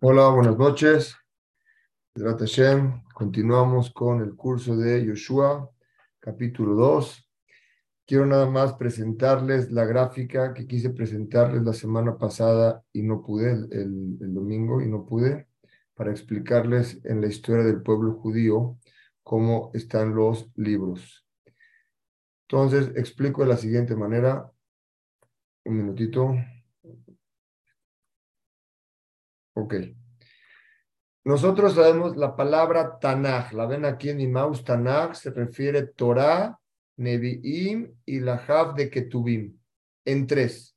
Hola, buenas noches. Continuamos con el curso de Yoshua, capítulo 2. Quiero nada más presentarles la gráfica que quise presentarles la semana pasada y no pude, el, el domingo, y no pude, para explicarles en la historia del pueblo judío cómo están los libros. Entonces, explico de la siguiente manera. Un minutito. Ok. Nosotros sabemos la palabra Tanaj, la ven aquí en mi mouse, Tanaj se refiere Torah, Nevi'im y la Hav de Ketubim, en tres.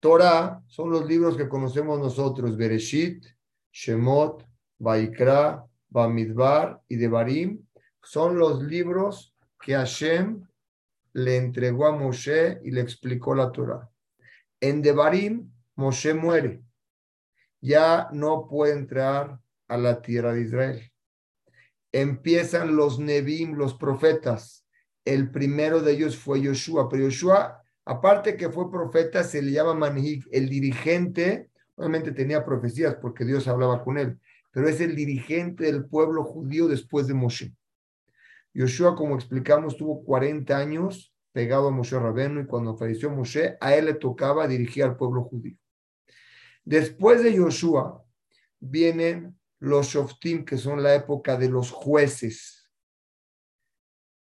Torah son los libros que conocemos nosotros, Bereshit, Shemot, Vaikra, Bamidbar y Devarim, son los libros que Hashem le entregó a Moshe y le explicó la Torah. En Devarim, Moshe muere ya no puede entrar a la tierra de Israel. Empiezan los Nebim, los profetas. El primero de ellos fue Yoshua, pero Yoshua, aparte que fue profeta, se le llama Manhig, el dirigente. Obviamente tenía profecías porque Dios hablaba con él, pero es el dirigente del pueblo judío después de Moshe. Yoshua, como explicamos, tuvo 40 años pegado a Moshe Rabeno y cuando falleció Moshe, a él le tocaba dirigir al pueblo judío. Después de Yoshua vienen los Shoftim, que son la época de los jueces.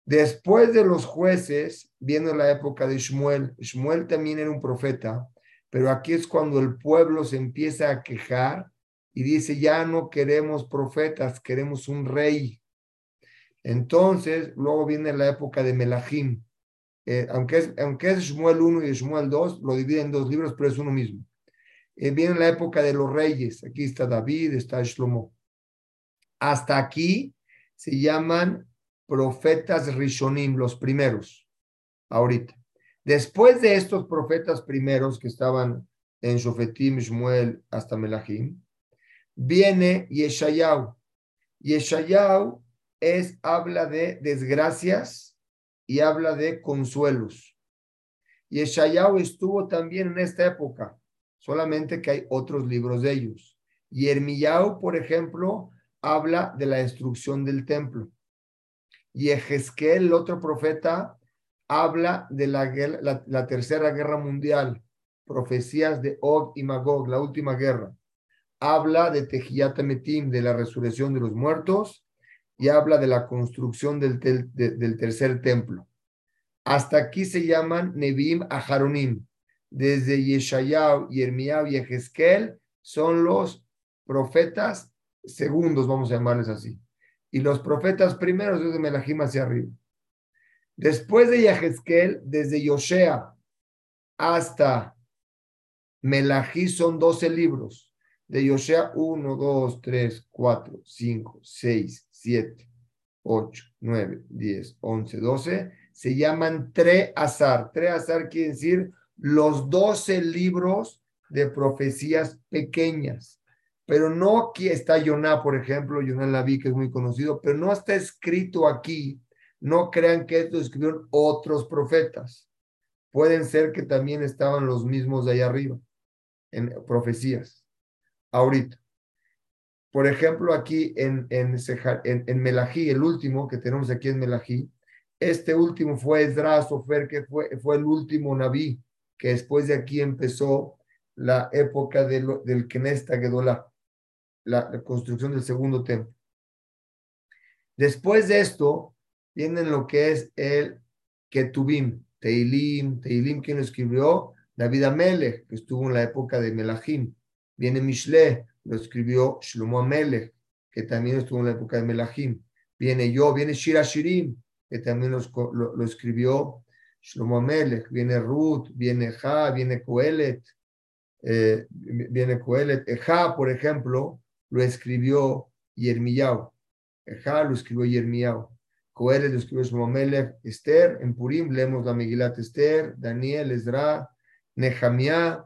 Después de los jueces viene la época de Shmuel. Shmuel también era un profeta, pero aquí es cuando el pueblo se empieza a quejar y dice, ya no queremos profetas, queremos un rey. Entonces, luego viene la época de Melahim. Eh, aunque, es, aunque es Shmuel 1 y Shmuel 2, lo dividen en dos libros, pero es uno mismo. Eh, viene la época de los reyes. Aquí está David, está Shlomo. Hasta aquí se llaman profetas Rishonim, los primeros, ahorita. Después de estos profetas primeros que estaban en Shofetim, Shmuel, hasta Melahim, viene Yeshayahu. Yeshayahu es, habla de desgracias y habla de consuelos. Yeshayahu estuvo también en esta época solamente que hay otros libros de ellos. Y Hermillao, por ejemplo, habla de la destrucción del templo. Y Ezequiel, el otro profeta, habla de la, tercera guerra mundial, profecías de Og y Magog, la última guerra. Habla de Metim, de la resurrección de los muertos, y habla de la construcción del, del tercer templo. Hasta aquí se llaman Nebim Aharonim desde Yeshayahu, Yermiyahu y Ezequiel son los profetas segundos, vamos a llamarles así. Y los profetas primeros desde Melahim hacia arriba. Después de Yehezkel, desde Yoshea hasta Melahí son 12 libros. De Yoshea 1, 2, 3, 4, 5, 6, 7, 8, 9, 10, 11, 12. Se llaman Tre-Azar. Tre-Azar quiere decir los doce libros de profecías pequeñas. Pero no aquí está Yoná, por ejemplo, Yoná Laví, que es muy conocido, pero no está escrito aquí. No crean que esto escribieron otros profetas. Pueden ser que también estaban los mismos de allá arriba, en profecías. Ahorita. Por ejemplo, aquí en, en, Melají, el último que tenemos aquí en Melají, este último fue Esdras Sofer, que fue, fue el último Naví que después de aquí empezó la época del Knesset Gedolá, la, la construcción del segundo templo. Después de esto, viene lo que es el Ketubim, Teilim, Teilim, quien lo escribió, David Amelech, que estuvo en la época de Melahim. Viene Mishle, lo escribió Shlomo Amelech, que también estuvo en la época de Melahim. Viene yo, viene Shira Shirim, que también lo escribió Shlomo Melech, viene Ruth, viene Ja, viene Coelet, eh, viene Coelet. Ja, por ejemplo, lo escribió Yermiyao. Ja lo escribió Yermiyao. Coelet lo escribió Shlomo Melech. Esther, en Purim leemos la Megilat Esther, Daniel, Ezra, Nehemiah.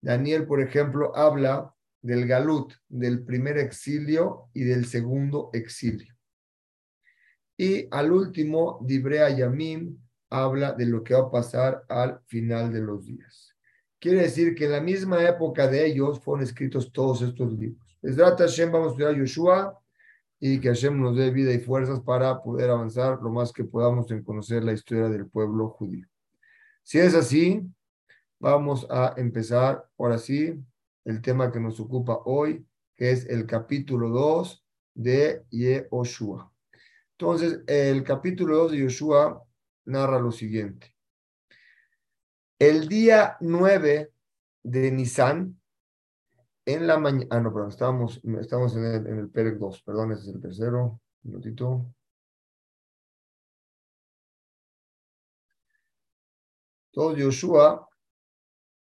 Daniel, por ejemplo, habla del Galut, del primer exilio y del segundo exilio. Y al último, Dibrea Yamim, habla de lo que va a pasar al final de los días. Quiere decir que en la misma época de ellos fueron escritos todos estos libros. Desde Hashem vamos a estudiar Yoshua y que Hashem nos dé vida y fuerzas para poder avanzar lo más que podamos en conocer la historia del pueblo judío. Si es así, vamos a empezar ahora sí el tema que nos ocupa hoy, que es el capítulo 2 de Yehoshua. Entonces, el capítulo 2 de Yoshua narra lo siguiente. El día 9 de Nisan, en la mañana, ah, no, perdón, estamos, estamos en el, en el Perec 2, perdón, ese es el tercero, un minutito. Todo Yoshua,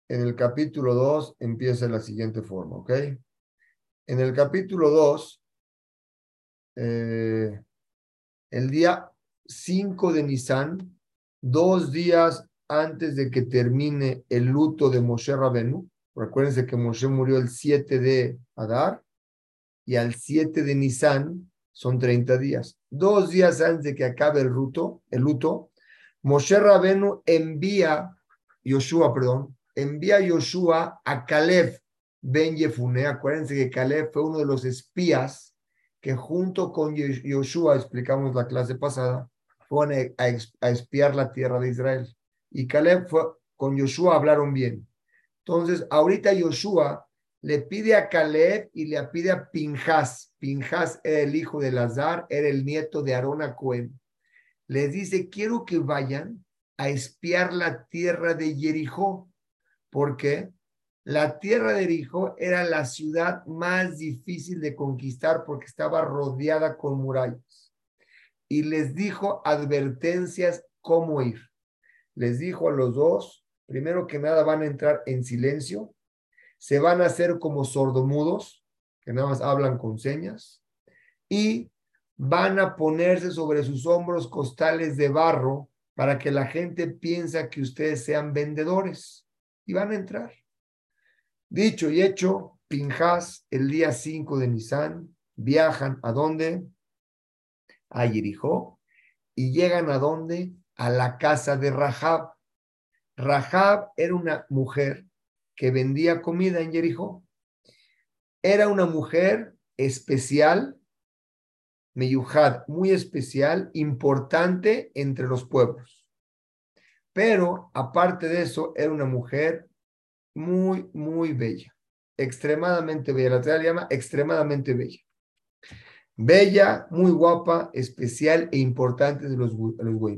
en el capítulo 2, empieza de la siguiente forma, ¿ok? En el capítulo 2, eh, el día 5 de Nisan, dos días antes de que termine el luto de Moshe Rabenu, recuérdense que Moshe murió el 7 de Adar y al 7 de Nisan son 30 días. Dos días antes de que acabe el luto, el luto Moshe Rabenu envía, Yoshua, perdón, envía a Yoshua a Caleb Ben Yefune. Acuérdense que Caleb fue uno de los espías que junto con Yoshua, explicamos la clase pasada, fueron a, espiar la tierra de Israel. Y Caleb fue, con Yoshua hablaron bien. Entonces, ahorita Yoshua le pide a Caleb y le pide a Pinjas. Pinjas era el hijo de Lazar, era el nieto de Arona Cohen. Les dice, quiero que vayan a espiar la tierra de Jericó. porque La tierra de Jericó era la ciudad más difícil de conquistar porque estaba rodeada con murallas y les dijo advertencias cómo ir. Les dijo a los dos, primero que nada van a entrar en silencio, se van a hacer como sordomudos, que nada más hablan con señas, y van a ponerse sobre sus hombros costales de barro para que la gente piensa que ustedes sean vendedores y van a entrar. Dicho y hecho, Pinjas, el día 5 de Nisan, viajan a dónde? A Jericó y llegan a dónde? A la casa de Rahab. Rahab era una mujer que vendía comida en Jericó. Era una mujer especial, Meyuhad, muy especial, importante entre los pueblos. Pero aparte de eso, era una mujer muy, muy bella, extremadamente bella. La le llama extremadamente bella. Bella, muy guapa, especial e importante de los, los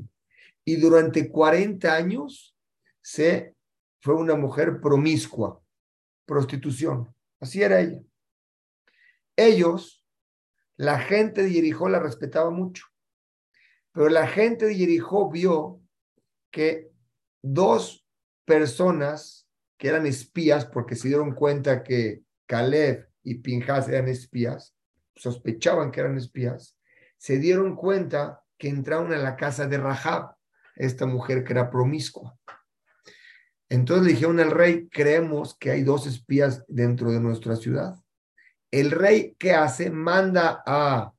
Y durante 40 años se fue una mujer promiscua, prostitución. Así era ella. Ellos, la gente de Jericó la respetaba mucho, pero la gente de Jericó vio que dos personas que eran espías, porque se dieron cuenta que Caleb y Pinjas eran espías, sospechaban que eran espías, se dieron cuenta que entraron a la casa de Rahab, esta mujer que era promiscua. Entonces le dijeron al rey, creemos que hay dos espías dentro de nuestra ciudad. El rey, ¿qué hace? Manda a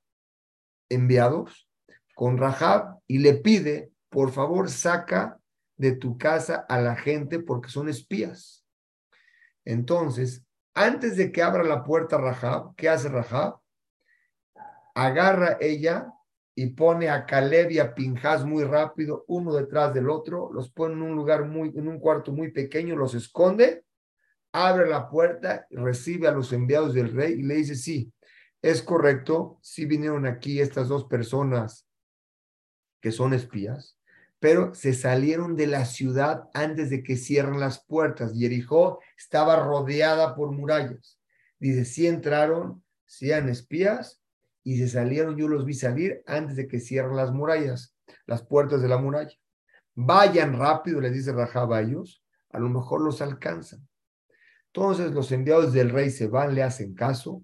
enviados con Rahab y le pide, por favor, saca de tu casa a la gente porque son espías. Entonces, antes de que abra la puerta Rahab, ¿qué hace Rahab? Agarra ella y pone a Caleb y a Pinjas muy rápido, uno detrás del otro, los pone en un lugar muy, en un cuarto muy pequeño, los esconde, abre la puerta, recibe a los enviados del rey y le dice, sí, es correcto, sí vinieron aquí estas dos personas que son espías, pero se salieron de la ciudad antes de que cierren las puertas. Jericó estaba rodeada por murallas. Dice, sí entraron, sí eran espías, y se salieron, yo los vi salir antes de que cierren las murallas, las puertas de la muralla. Vayan rápido, les dice Rahab a ellos, a lo mejor los alcanzan. Entonces los enviados del rey se van, le hacen caso,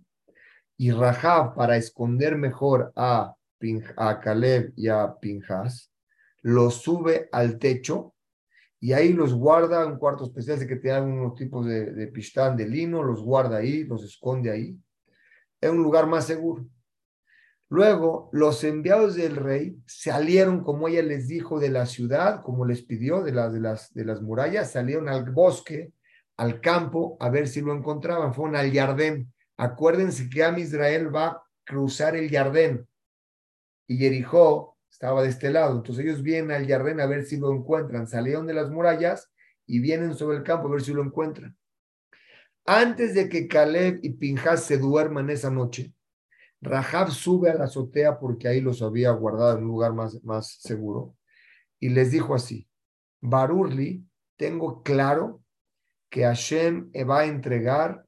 y Rahab, para esconder mejor a, a Caleb y a Pinjas, los sube al techo y ahí los guarda, un cuarto especial, de que tienen unos tipos de, de pistán de lino, los guarda ahí, los esconde ahí. Es un lugar más seguro. Luego, los enviados del rey salieron, como ella les dijo, de la ciudad, como les pidió, de las, de las, de las murallas, salieron al bosque, al campo, a ver si lo encontraban. Fueron al jardín, Acuérdense que Am Israel va a cruzar el Jardín y Jericó estaba de este lado. Entonces ellos vienen al Jardín a ver si lo encuentran. Salieron de las murallas y vienen sobre el campo a ver si lo encuentran. Antes de que Caleb y Pinjas se duerman esa noche, Rahab sube a la azotea porque ahí los había guardado en un lugar más, más seguro y les dijo así, Barurli, tengo claro que Hashem va a entregar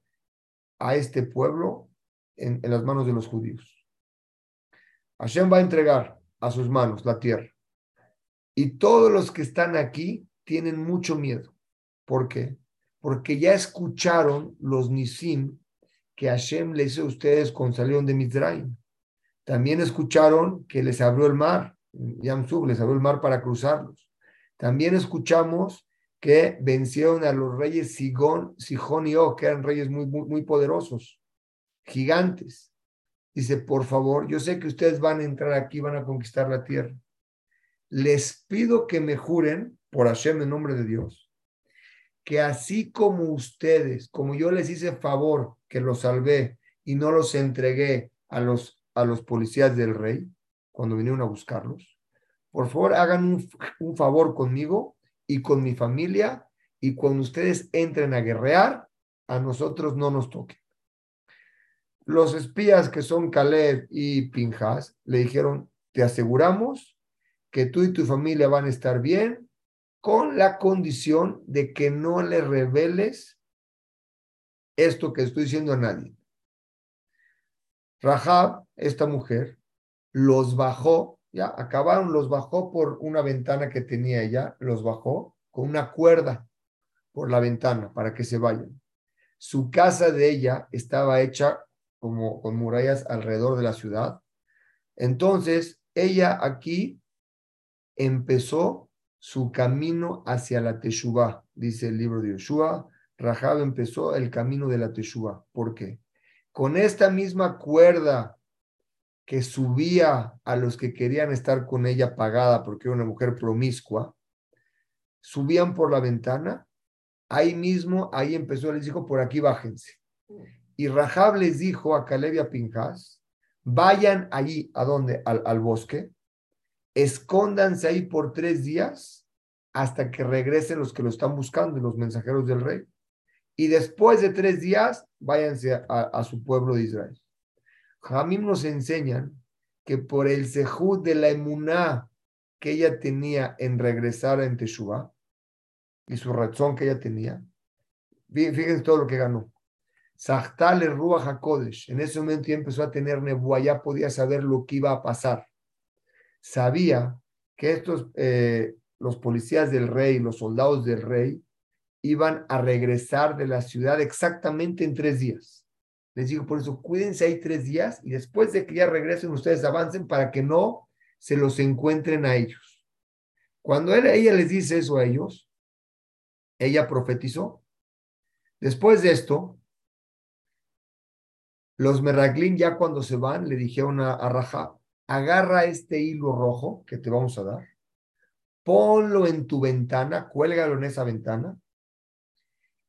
a este pueblo en, en las manos de los judíos. Hashem va a entregar a sus manos la tierra. Y todos los que están aquí tienen mucho miedo. ¿Por qué? Porque ya escucharon los Nisim que Hashem les hizo a ustedes con salieron de Mizraim. También escucharon que les abrió el mar, Yamsub les abrió el mar para cruzarlos. También escuchamos que vencieron a los reyes Sigón, Sijón y Og, que eran reyes muy, muy, muy poderosos, gigantes. Dice, por favor, yo sé que ustedes van a entrar aquí, van a conquistar la tierra. Les pido que me juren, por Hashem en nombre de Dios, que así como ustedes, como yo les hice favor que los salvé y no los entregué a los, a los policías del rey cuando vinieron a buscarlos, por favor hagan un, un favor conmigo y con mi familia y cuando ustedes entren a guerrear, a nosotros no nos toquen. Los espías que son Caleb y Pinjas le dijeron, te aseguramos que tú y tu familia van a estar bien con la condición de que no le reveles esto que estoy diciendo a nadie. Rahab, esta mujer, los bajó, ya acabaron, los bajó por una ventana que tenía ella, los bajó con una cuerda por la ventana para que se vayan. Su casa de ella estaba hecha como con murallas alrededor de la ciudad. Entonces, ella aquí empezó su camino hacia la Teshuvah, dice el libro de Yoshua. Rahab empezó el camino de la Teshuvah. ¿Por qué? Con esta misma cuerda que subía a los que querían estar con ella pagada porque era una mujer promiscua, subían por la ventana, ahí mismo, ahí empezó, les dijo, por aquí bájense. Y Rahab les dijo a Caleb y a Pinjas, vayan allí, ¿a dónde? Al, al bosque, escóndanse ahí por tres días hasta que regresen los que lo están buscando, los mensajeros del rey. Y después de tres días, váyanse a, su pueblo de Israel. Jamim nos enseñan que por el sejud de la emuná que ella tenía en regresar a Teshuvah y su razón que ella tenía, fíjense todo lo que ganó. Sachtale Ruach HaKodesh, en ese momento ya empezó a tener nebuá, ya podía saber lo que iba a pasar sabía que estos, eh, los policías del rey, los soldados del rey, iban a regresar de la ciudad exactamente en tres días. Les digo, por eso, cuídense ahí tres días y después de que ya regresen, ustedes avancen para que no se los encuentren a ellos. Cuando ella les dice eso a ellos, ella profetizó. Después de esto, los Meraglín ya cuando se van le dijeron a, a agarra este hilo rojo que te vamos a dar, ponlo en tu ventana, cuélgalo en esa ventana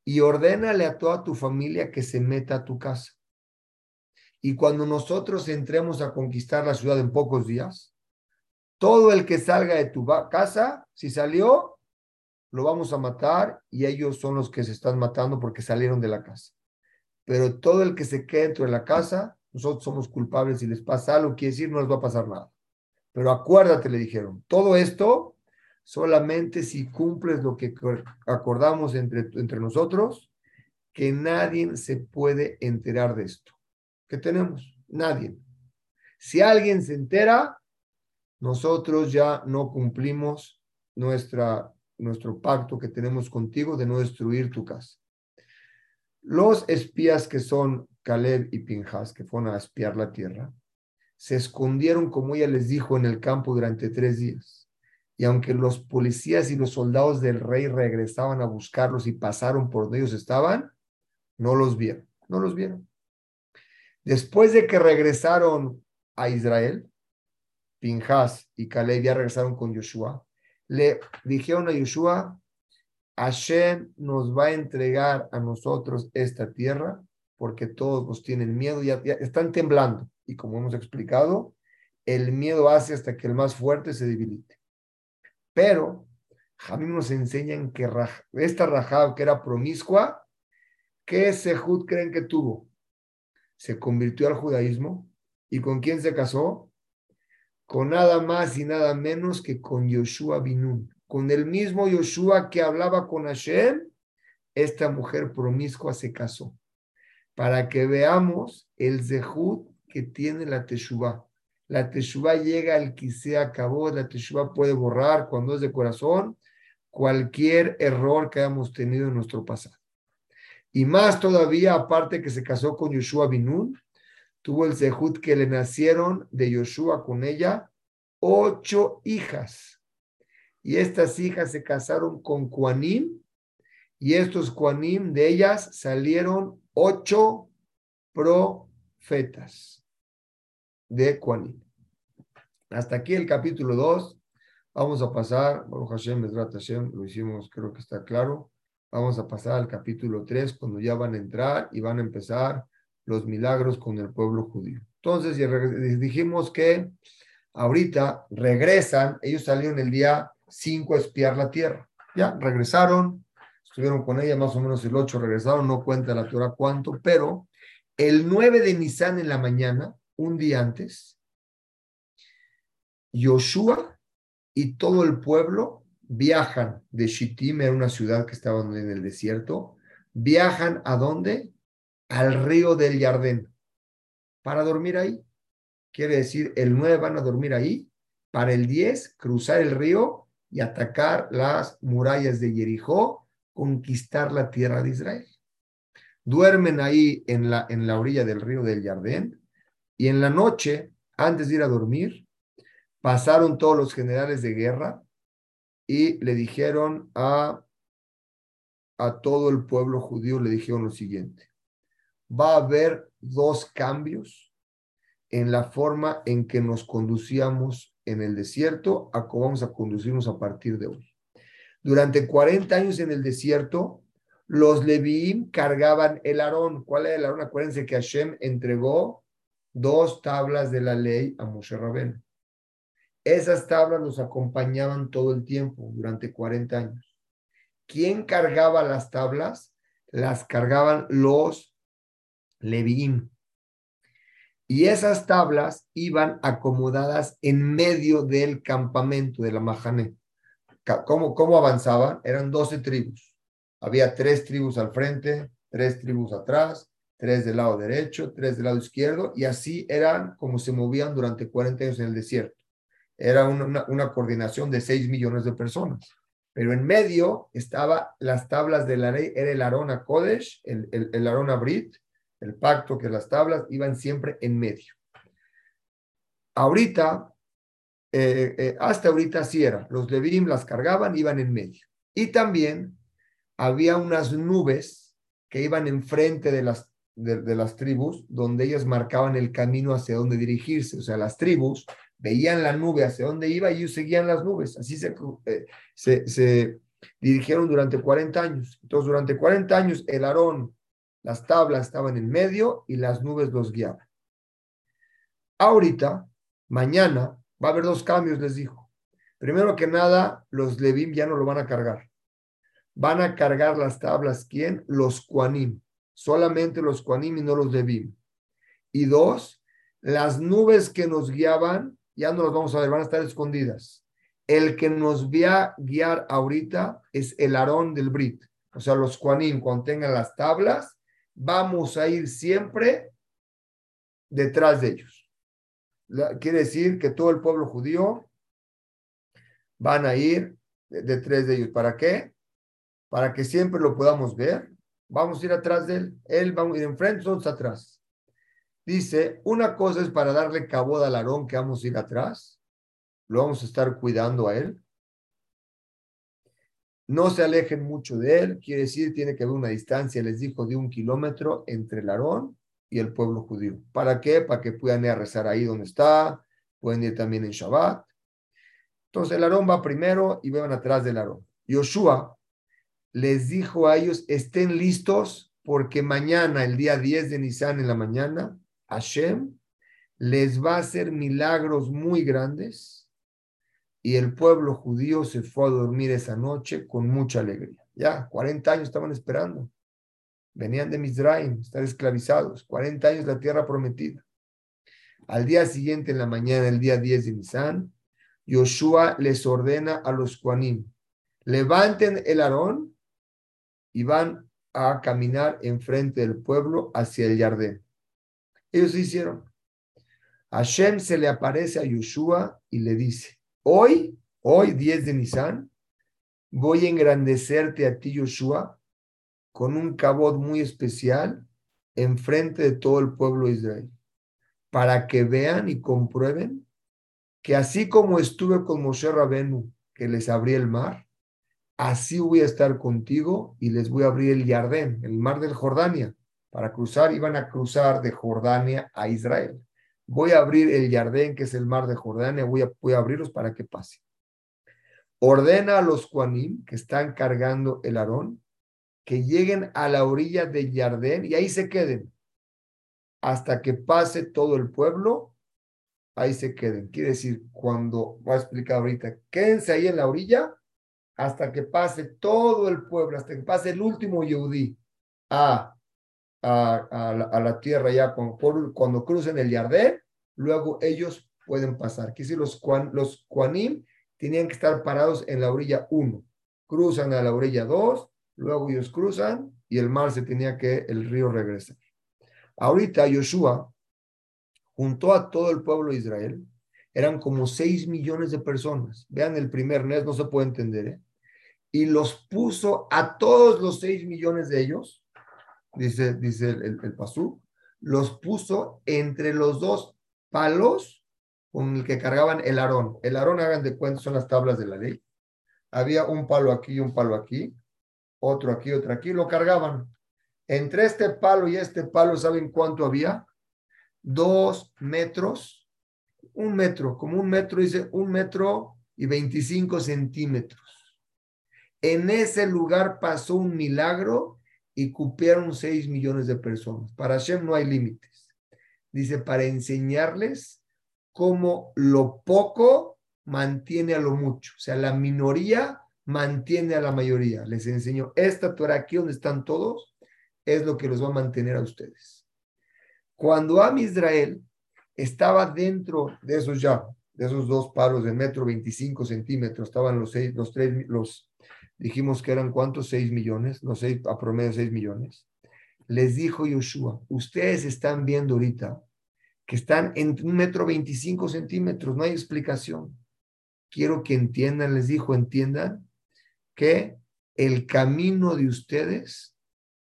y ordénale a toda tu familia que se meta a tu casa. Y cuando nosotros entremos a conquistar la ciudad en pocos días, todo el que salga de tu casa, si salió, lo vamos a matar y ellos son los que se están matando porque salieron de la casa. Pero todo el que se quede dentro de la casa, nosotros somos culpables, si les pasa algo, quiere decir, no les va a pasar nada. Pero acuérdate, le dijeron, todo esto solamente si cumples lo que acordamos entre, entre nosotros, que nadie se puede enterar de esto. ¿Qué tenemos? Nadie. Si alguien se entera, nosotros ya no cumplimos nuestra, nuestro pacto que tenemos contigo de no destruir tu casa. Los espías que son Caleb y Pinjas, que fueron a espiar la tierra, se escondieron, como ella les dijo, en el campo durante tres días. Y aunque los policías y los soldados del rey regresaban a buscarlos y pasaron por donde ellos estaban, no los vieron, no los vieron. Después de que regresaron a Israel, Pinjas y Caleb ya regresaron con Yoshua, le dijeron a Yoshua, Hashem nos va a entregar a nosotros esta tierra porque todos nos tienen miedo, ya, están temblando. Y como hemos explicado, el miedo hace hasta que el más fuerte se debilite. Pero Jamim nos enseñan que esta Rahab, que era promiscua, ¿qué Sehud creen que tuvo? Se convirtió al judaísmo. ¿Y con quién se casó? Con nada más y nada menos que con Yoshua Binun. Con el mismo Yoshua que hablaba con Hashem, esta mujer promiscua se casó. Para que veamos el Zehud que tiene la Teshuvah. La Teshuvah llega al que se acabó, la Teshuvah puede borrar cuando es de corazón cualquier error que hayamos tenido en nuestro pasado. Y más todavía, aparte que se casó con Yoshua Binun, tuvo el Zehut que le nacieron de Yoshua con ella ocho hijas. Y estas hijas se casaron con Kuanim, y estos Kuanim de ellas salieron ocho profetas de Kuanim. Hasta aquí el capítulo 2. Vamos a pasar, Baruch Hashem, Hashem, lo hicimos, creo que está claro. Vamos a pasar al capítulo 3, cuando ya van a entrar y van a empezar los milagros con el pueblo judío. Entonces, dijimos que ahorita regresan, ellos salieron el día 5 a espiar la tierra. Ya, regresaron, estuvieron con ella más o menos el 8, regresaron, no cuenta la Torah cuánto, pero el 9 de Nisan en la mañana, un día antes, Yoshua y todo el pueblo viajan de Shittim, era una ciudad que estaba en el desierto, viajan a dónde? Al río del Jardín, para dormir ahí. Quiere decir, el 9 van a dormir ahí, para el 10 cruzar el río y atacar las murallas de Jericó, conquistar la tierra de Israel. Duermen ahí en la, en la orilla del río del Jardín y en la noche, antes de ir a dormir, pasaron todos los generales de guerra y le dijeron a, a todo el pueblo judío, le dijeron lo siguiente, va a haber dos cambios en la forma en que nos conducíamos en el desierto a cómo vamos a conducirnos a partir de hoy. Durante 40 años en el desierto, los Leviim cargaban el Aarón. ¿Cuál era el Aarón? Acuérdense que Hashem entregó dos tablas de la ley a Moshe Rabén. Esas tablas los acompañaban todo el tiempo, durante 40 años. ¿Quién cargaba las tablas? Las cargaban los Leviim. Y esas tablas iban acomodadas en medio del campamento de la Mahané. ¿Cómo, ¿Cómo avanzaban? Eran 12 tribus. Había tres tribus al frente, tres tribus atrás, tres del lado derecho, tres del lado izquierdo, y así eran como se movían durante 40 años en el desierto era una, coordinación de 6 millones de personas. Pero en medio estaba las tablas de la ley, era el Arona Kodesh, el, el, Arona Brit, el pacto que las tablas iban siempre en medio. Ahorita, eh, eh, hasta ahorita sí era, los Levim las cargaban, iban en medio. Y también había unas nubes que iban enfrente de las, de, las tribus, donde ellas marcaban el camino hacia dónde dirigirse. O sea, las tribus veían la nube hacia dónde iba y ellos seguían las nubes. Así se, eh, se, dirigieron durante 40 años. Entonces, durante 40 años, el Aarón, las tablas estaban en medio y las nubes los guiaban. Ahorita, mañana, va a haber dos cambios, les dijo. Primero que nada, los Levim ya no lo van a cargar. Van a cargar las tablas, ¿quién? Los Kuanim. Solamente los Kuanim y no los Levim. Y dos, las nubes que nos guiaban ya no los vamos a ver, van a estar escondidas. El que nos va a guiar ahorita es el Aarón del Brit. O sea, los Juanín, cuando tengan las tablas, vamos a ir siempre detrás de ellos. quiere decir que todo el pueblo judío van a ir detrás de ellos. ¿Para qué? Para que siempre lo podamos ver. Vamos a ir atrás de él. Él va a ir enfrente, nosotros atrás. Dice, una cosa es para darle caboda al Aarón que vamos a ir atrás, lo vamos a estar cuidando a él. No se alejen mucho de él, quiere decir, tiene que haber una distancia, les dijo, de un kilómetro entre el Aarón y el pueblo judío. ¿Para qué? Para que puedan ir a rezar ahí donde está, pueden ir también en Shabbat. Entonces el Aarón va primero y van atrás del Aarón. Yoshua les dijo a ellos, estén listos porque mañana, el día 10 de Nisan en la mañana, Hashem les va a hacer milagros muy grandes y el pueblo judío se fue a dormir esa noche con mucha alegría. Ya, 40 años estaban esperando. Venían de Mizraim, estar esclavizados, 40 años la tierra prometida. Al día siguiente, en la mañana, el día 10 de Nisan, Yoshua les ordena a los Juanim, levanten el arón y van a caminar enfrente del pueblo hacia el Jardín. Ellos hicieron. Hashem se le aparece a Yoshua y le dice, hoy, hoy 10 de Nisan, voy a engrandecerte a ti, Yoshua, con un cabot muy especial enfrente de todo el pueblo de Israel, para que vean y comprueben que así como estuve con Moshe Rabenu, que les abrí el mar, así voy a estar contigo y les voy a abrir el Jardín, el mar del Jordania, para cruzar, iban a cruzar de Jordania a Israel. Voy a abrir el Jardín, que es el mar de Jordania, voy a, voy a abrirlos para que pase. Ordena a los Juanim que están cargando el Aarón que lleguen a la orilla del Jardín y ahí se queden hasta que pase todo el pueblo ahí se queden. Quiere decir, cuando, voy a explicar ahorita, quédense ahí en la orilla hasta que pase todo el pueblo, hasta que pase el último Yehudi a, a, a, la, tierra ya, cuando, crucen el Yardén, luego ellos pueden pasar. Quiere decir, los, los Kuanim tenían que estar parados en la orilla 1, cruzan a la orilla 2, luego ellos cruzan y el mar se tenía que, el río regresa. Ahorita Yoshua juntó a todo el pueblo de Israel, eran como 6 millones de personas. Vean el primer mes, no se puede entender, ¿eh? Y los puso a todos los 6 millones de ellos, dice, dice el, el, Pasú, los puso entre los dos palos con el que cargaban el arón. El arón, hagan de cuenta, son las tablas de la ley. Había un palo aquí un palo aquí, otro aquí, otro aquí, lo cargaban. Entre este palo y este palo, ¿saben cuánto había? dos metros, un metro, como un metro, dice un metro y veinticinco centímetros. En ese lugar pasó un milagro y cupieron seis millones de personas. Para Hashem no hay límites. Dice, para enseñarles cómo lo poco mantiene a lo mucho. O sea, la minoría mantiene a la mayoría. Les enseño, esta Torah aquí donde están todos, es lo que los va a mantener a ustedes. Cuando Am Israel estaba dentro de esos ya, de esos dos palos de metro 25 centímetros, estaban los seis, los tres, los, dijimos que eran cuántos, seis millones, no sé, a promedio seis millones. Les dijo Yoshua, ustedes están viendo ahorita que están en un metro 25 centímetros, no hay explicación. Quiero que entiendan, les dijo, entiendan que el camino de ustedes,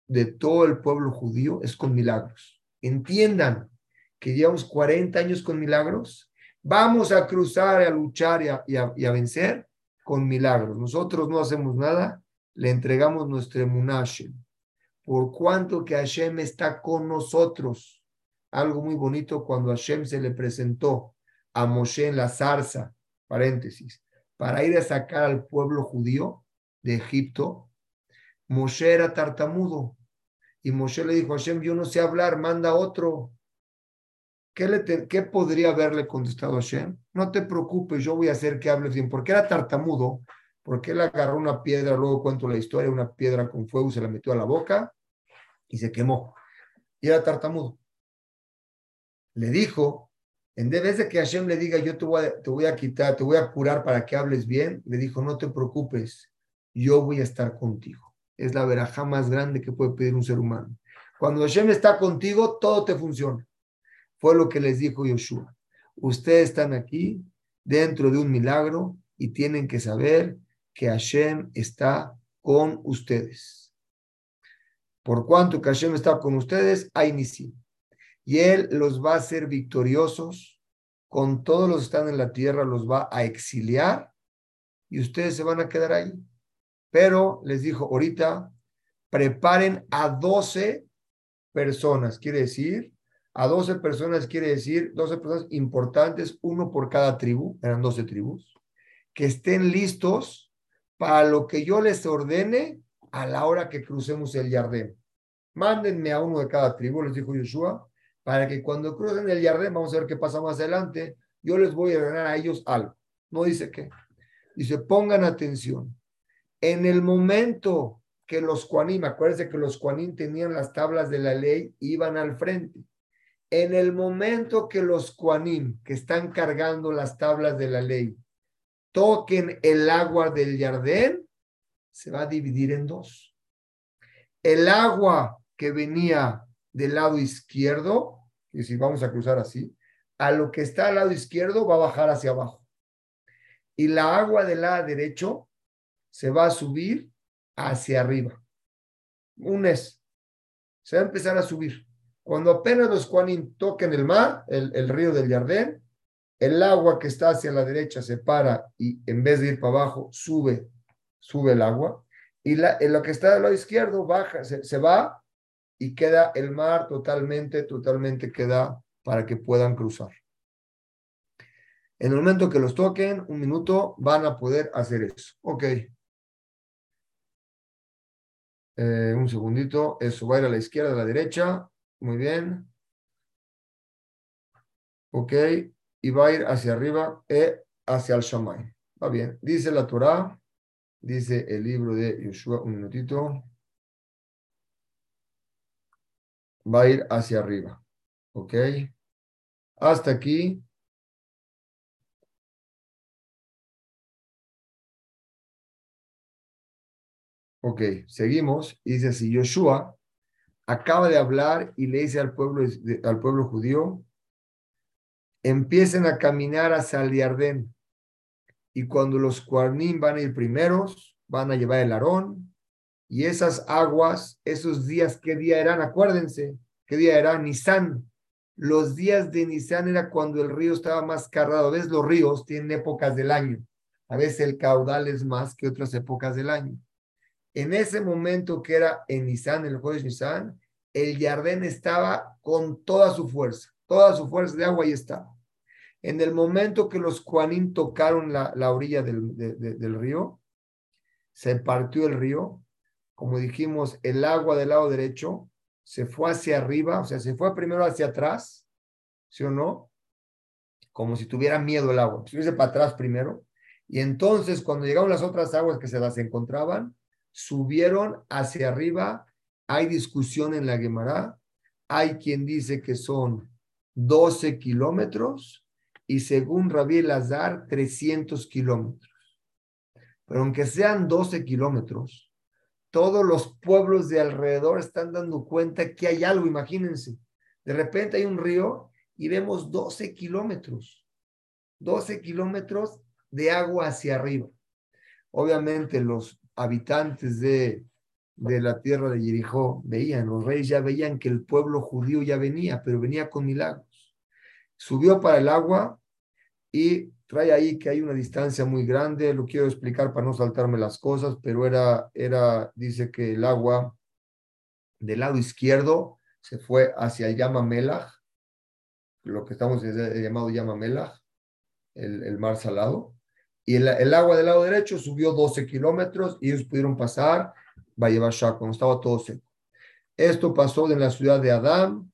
de todo el pueblo judío, es con milagros entiendan que llevamos 40 años con milagros, vamos a cruzar, a luchar y a, vencer con milagros. Nosotros no hacemos nada, le entregamos nuestro emunashem. Por cuanto que Hashem está con nosotros. Algo muy bonito cuando Hashem se le presentó a Moshe en la zarza, paréntesis, para ir a sacar al pueblo judío de Egipto. Moshe era tartamudo, y Moshe le dijo a Hashem, yo no sé hablar, manda otro. ¿Qué, le ¿Qué podría haberle contestado a Hashem? No te preocupes, yo voy a hacer que hables bien. Porque era tartamudo, porque él agarró una piedra, luego cuento la historia, una piedra con fuego, se la metió a la boca y se quemó. Y era tartamudo. Le dijo, en vez de que Hashem le diga, yo te voy, a, te voy a quitar, te voy a curar para que hables bien, le dijo, no te preocupes, yo voy a estar contigo es la veraja más grande que puede pedir un ser humano. Cuando Hashem está contigo, todo te funciona. Fue lo que les dijo Yoshua. Ustedes están aquí dentro de un milagro y tienen que saber que Hashem está con ustedes. Por cuanto Hashem está con ustedes, hay Nisim. Y Él los va a hacer victoriosos. Con todos los que están en la tierra, los va a exiliar y ustedes se van a quedar ahí. Pero les dijo, ahorita preparen a 12 personas, quiere decir, a 12 personas quiere decir 12 personas importantes, uno por cada tribu, eran 12 tribus, que estén listos para lo que yo les ordene a la hora que crucemos el Jardín. Mándenme a uno de cada tribu, les dijo Yeshua, para que cuando crucen el Yardén, vamos a ver qué pasa más adelante, yo les voy a ganar a ellos algo. No dice qué. Dice, pongan atención. En el momento que los Juanim, acuérdense que los Juanim tenían las tablas de la ley, iban al frente. En el momento que los Juanim, que están cargando las tablas de la ley, toquen el agua del Yardén, se va a dividir en dos. El agua que venía del lado izquierdo, y si vamos a cruzar así, a lo que está al lado izquierdo va a bajar hacia abajo. Y la agua del lado derecho se va a subir hacia arriba. Un es. Se va a empezar a subir. Cuando apenas los Juanín toquen el mar, el, río del Jardín, el agua que está hacia la derecha se para y en vez de ir para abajo, sube, sube el agua. Y la, en lo que está del lado izquierdo baja, se, se va y queda el mar totalmente, totalmente queda para que puedan cruzar. En el momento que los toquen, un minuto, van a poder hacer eso. Ok. Eh, un segundito. Eso va a ir a la izquierda, a la derecha. Muy bien. Ok. Y va a ir hacia arriba eh, hacia el Shamay. Va bien. Dice la Torah, dice el libro de Yeshua, un minutito. Va a ir hacia arriba. Ok. Hasta aquí. Ok, seguimos. Dice así, Yoshua acaba de hablar y le dice al pueblo, al pueblo judío, empiecen a caminar hacia el Yardén. Y cuando los cuarnín van a ir primeros, van a llevar el arón. Y esas aguas, esos días, ¿qué día eran? Acuérdense, ¿qué día era? Nisan. Los días de Nisan era cuando el río estaba más cargado. ¿Ves? Los ríos tienen épocas del año. A veces el caudal es más que otras épocas del año. En ese momento que era en Nisan, el jueves Nisan, el Jardín estaba con toda su fuerza, toda su fuerza de agua y estaba. En el momento que los Juanín tocaron la, orilla del, del río, se partió el río. Como dijimos, el agua del lado derecho se fue hacia arriba, o sea, se fue primero hacia atrás, ¿sí o no? Como si tuviera miedo el agua, se para atrás primero. Y entonces, cuando llegaron las otras aguas que se las encontraban, subieron hacia arriba. Hay discusión en la Gemara. Hay quien dice que son 12 kilómetros y según Rabí Lazar, 300 kilómetros. Pero aunque sean 12 kilómetros, todos los pueblos de alrededor están dando cuenta que hay algo, imagínense. De repente hay un río y vemos 12 kilómetros, 12 kilómetros de agua hacia arriba. Obviamente los habitantes de, de la tierra de Jericó veían, los reyes ya veían que el pueblo judío ya venía, pero venía con milagros. Subió para el agua y trae ahí que hay una distancia muy grande, lo quiero explicar para no saltarme las cosas, pero era, era dice que el agua del lado izquierdo se fue hacia el Yama Melach, lo que estamos llamado Yama Melach, el, el mar salado, y el, agua del lado derecho subió 12 kilómetros y ellos pudieron pasar Shah, cuando estaba todo seco. Esto pasó en la ciudad de Adam,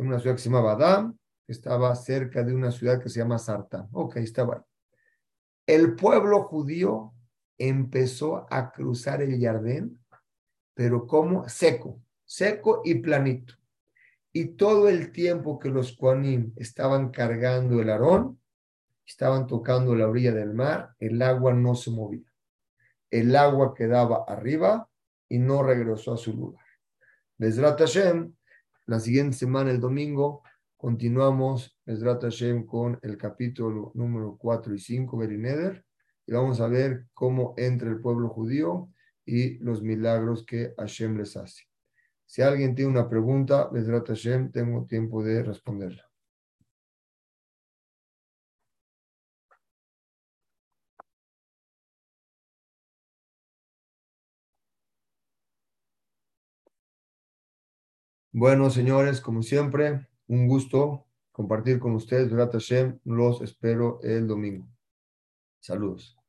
una ciudad que se llamaba Adam, que estaba cerca de una ciudad que se llama Sartán. Ok, estaba ahí. El pueblo judío empezó a cruzar el Jardín, pero como seco, seco y planito. Y todo el tiempo que los Kuanim estaban cargando el arón, estaban tocando la orilla del mar, el agua no se movía. El agua quedaba arriba y no regresó a su lugar. Besrat Hashem, la siguiente semana, el domingo, continuamos Besrat Hashem con el capítulo número 4 y 5, Berineder, y vamos a ver cómo entra el pueblo judío y los milagros que Hashem les hace. Si alguien tiene una pregunta, Besrat Hashem, tengo tiempo de responderla. Bueno, señores, como siempre, un gusto compartir con ustedes. Hashem, los espero el domingo. Saludos.